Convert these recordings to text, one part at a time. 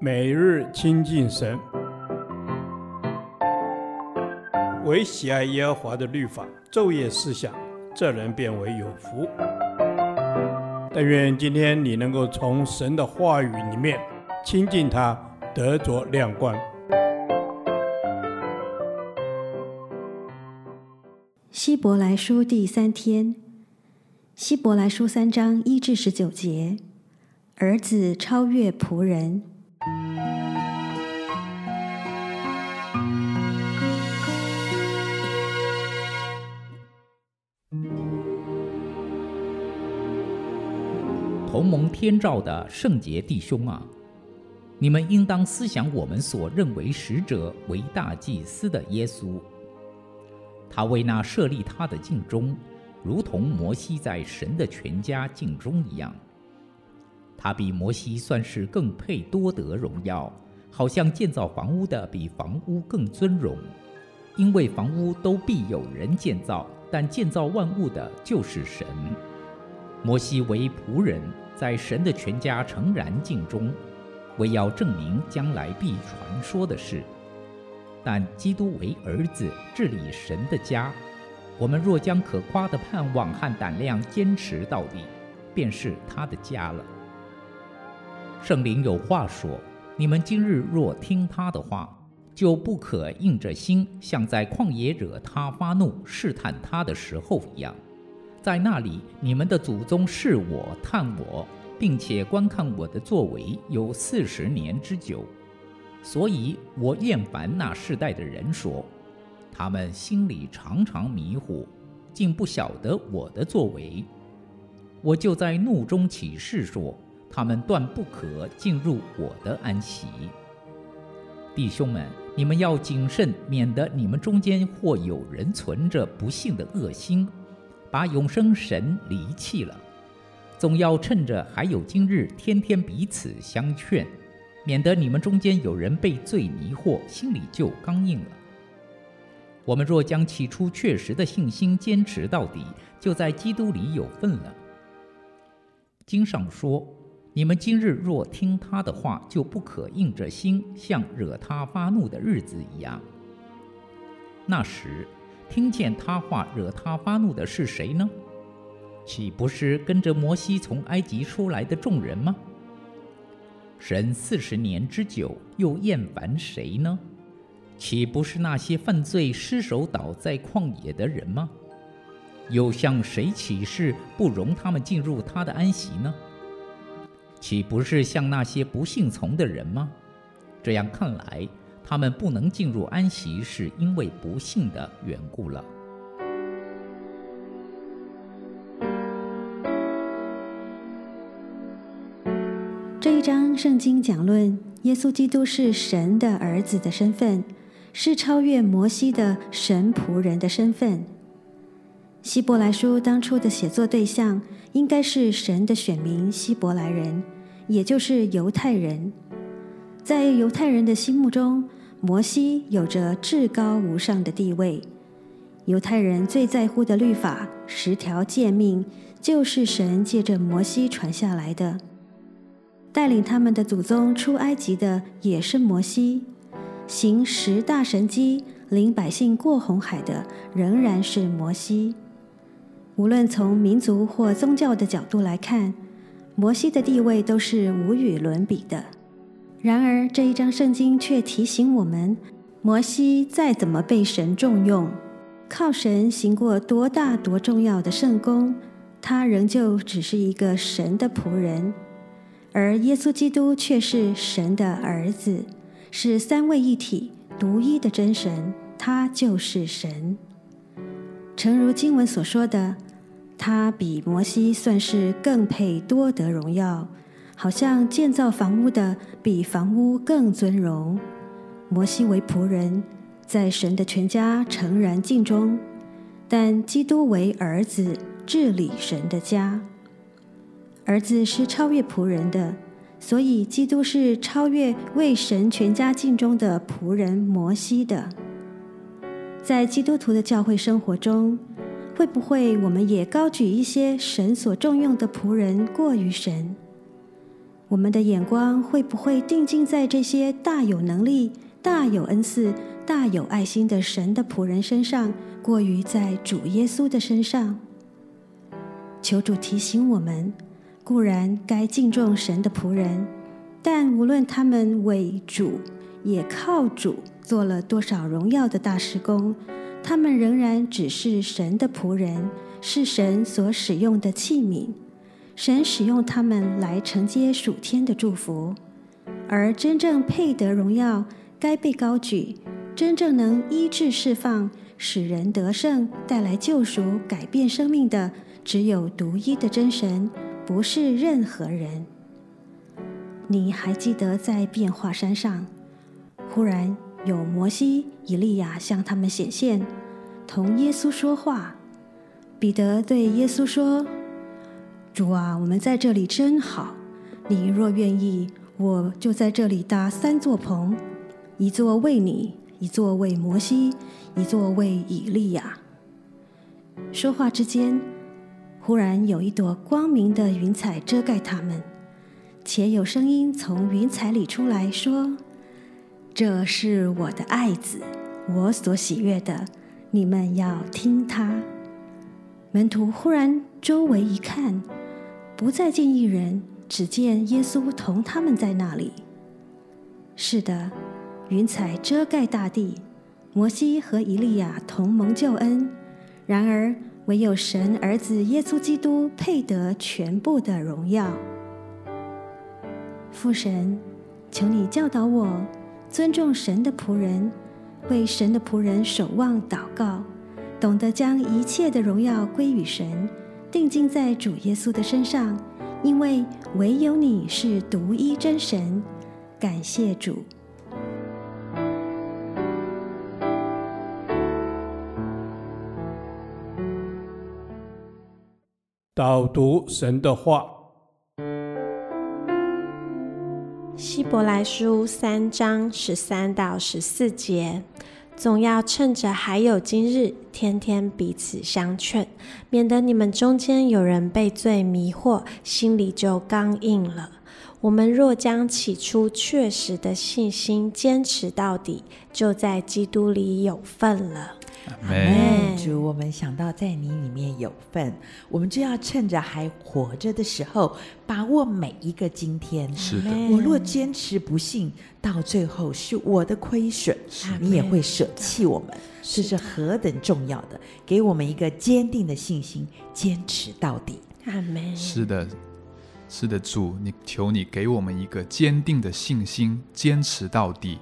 每日亲近神，唯喜爱耶和华的律法，昼夜思想，这人便为有福。但愿今天你能够从神的话语里面亲近他，得着亮光。希伯来书第三天，希伯来书三章一至十九节，儿子超越仆人。同盟天照的圣洁弟兄啊，你们应当思想我们所认为使者为大祭司的耶稣。他为那设立他的敬忠，如同摩西在神的全家敬忠一样。他比摩西算是更配多得荣耀，好像建造房屋的比房屋更尊荣，因为房屋都必有人建造，但建造万物的就是神。摩西为仆人，在神的全家诚然尽忠，为要证明将来必传说的事。但基督为儿子治理神的家，我们若将可夸的盼望和胆量坚持到底，便是他的家了。圣灵有话说：你们今日若听他的话，就不可硬着心，像在旷野惹他发怒、试探他的时候一样。在那里，你们的祖宗试我、探我，并且观看我的作为，有四十年之久。所以我厌烦那世代的人说，他们心里常常迷糊，竟不晓得我的作为。我就在怒中起誓说，他们断不可进入我的安息。弟兄们，你们要谨慎，免得你们中间或有人存着不信的恶心，把永生神离弃了。总要趁着还有今日，天天彼此相劝。免得你们中间有人被罪迷惑，心里就刚硬了。我们若将起初确实的信心坚持到底，就在基督里有份了。经上说：“你们今日若听他的话，就不可硬着心，像惹他发怒的日子一样。”那时，听见他话惹他发怒的是谁呢？岂不是跟着摩西从埃及出来的众人吗？神四十年之久，又厌烦谁呢？岂不是那些犯罪、失手倒在旷野的人吗？又向谁起誓不容他们进入他的安息呢？岂不是像那些不信从的人吗？这样看来，他们不能进入安息，是因为不信的缘故了。这一章圣经讲论耶稣基督是神的儿子的身份，是超越摩西的神仆人的身份。希伯来书当初的写作对象应该是神的选民希伯来人，也就是犹太人。在犹太人的心目中，摩西有着至高无上的地位。犹太人最在乎的律法十条诫命，就是神借着摩西传下来的。带领他们的祖宗出埃及的也是摩西，行十大神迹、领百姓过红海的仍然是摩西。无论从民族或宗教的角度来看，摩西的地位都是无与伦比的。然而这一章圣经却提醒我们，摩西再怎么被神重用，靠神行过多大多重要的圣功，他仍旧只是一个神的仆人。而耶稣基督却是神的儿子，是三位一体、独一的真神，他就是神。诚如经文所说的，他比摩西算是更配多得荣耀，好像建造房屋的比房屋更尊荣。摩西为仆人，在神的全家诚然尽忠，但基督为儿子，治理神的家。儿子是超越仆人的，所以基督是超越为神全家尽忠的仆人摩西的。在基督徒的教会生活中，会不会我们也高举一些神所重用的仆人过于神？我们的眼光会不会定睛在这些大有能力、大有恩赐、大有爱心的神的仆人身上，过于在主耶稣的身上？求主提醒我们：固然该敬重神的仆人，但无论他们为主，也靠主做了多少荣耀的大事工，他们仍然只是神的仆人，是神所使用的器皿。神使用他们来承接属天的祝福，而真正配得荣耀、该被高举、真正能医治释放、使人得胜、带来救赎、改变生命的，只有独一的真神，不是任何人。你还记得在变化山上，忽然有摩西、以利亚向他们显现，同耶稣说话。彼得对耶稣说。主啊，我们在这里真好。你若愿意，我就在这里搭三座棚，一座为你，一座为摩西，一座为以利亚。说话之间，忽然有一朵光明的云彩遮盖他们，且有声音从云彩里出来说：“这是我的爱子，我所喜悦的，你们要听他。”门徒忽然周围一看。不再见一人，只见耶稣同他们在那里。是的，云彩遮盖大地，摩西和以利亚同蒙救恩。然而，唯有神儿子耶稣基督配得全部的荣耀。父神，求你教导我尊重神的仆人，为神的仆人守望祷告，懂得将一切的荣耀归于神。定睛在主耶稣的身上，因为唯有你是独一真神。感谢主。导读神的话，希伯来书三章十三到十四节。总要趁着还有今日，天天彼此相劝，免得你们中间有人被罪迷惑，心里就刚硬了。我们若将起初确实的信心坚持到底，就在基督里有份了。阿门。主，我们想到在你里面有份，我们就要趁着还活着的时候，把握每一个今天。是的，我若坚持不信，到最后是我的亏损，你也会舍弃我们。这是何等重要的，给我们一个坚定的信心，坚持到底。阿门。是的，是的，主，你求你给我们一个坚定的信心，坚持到底。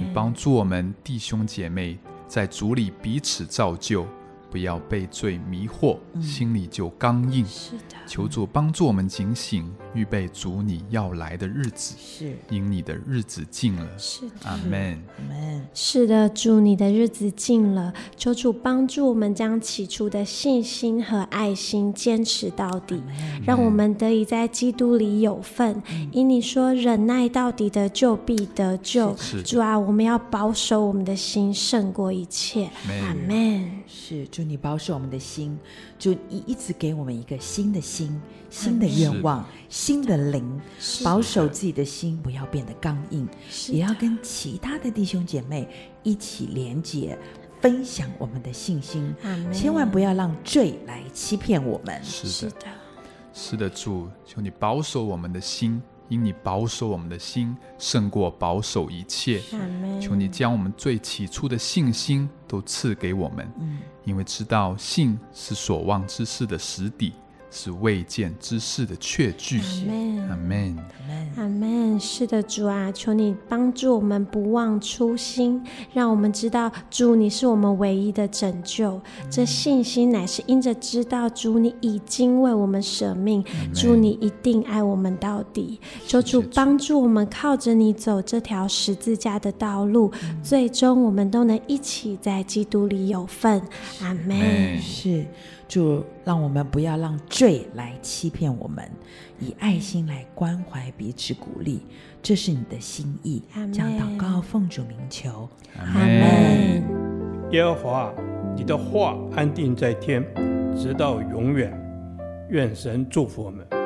你帮助我们弟兄姐妹。在主里彼此造就，不要被罪迷惑，嗯、心里就刚硬。是的，求主帮助我们警醒，预备主你要来的日子。是，因你的日子近了。是的，阿门。阿门。是的，主你的日子近了，求主帮助我们将起初的信心和爱心坚持到底，让我们得以在基督里有份。因你说忍耐到底的，就必得救。主啊，我们要保守我们的心胜过一切。阿门。是，主你保守我们的心，主你一直给我们一个新的心、新的愿望、新的灵，保守自己的心，不要变得刚硬，也要跟其他的弟兄姐妹一起连结，分享我们的信心，千万不要让罪来欺骗我们。是的，是的，主，求你保守我们的心。因你保守我们的心，胜过保守一切。求你将我们最起初的信心都赐给我们，嗯、因为知道信是所望之事的实底。是未见之事的确据。阿门，阿门，是的，主啊，求你帮助我们不忘初心，让我们知道主你是我们唯一的拯救。这信心乃是因着知道主你已经为我们舍命，主你一定爱我们到底。求主帮助我们靠着你走这条十字架的道路，最终我们都能一起在基督里有份。阿门。是。主，让我们不要让罪来欺骗我们，以爱心来关怀彼此，鼓励，这是你的心意。将祷告奉主名求，阿门。耶和华，你的话安定在天，直到永远。愿神祝福我们。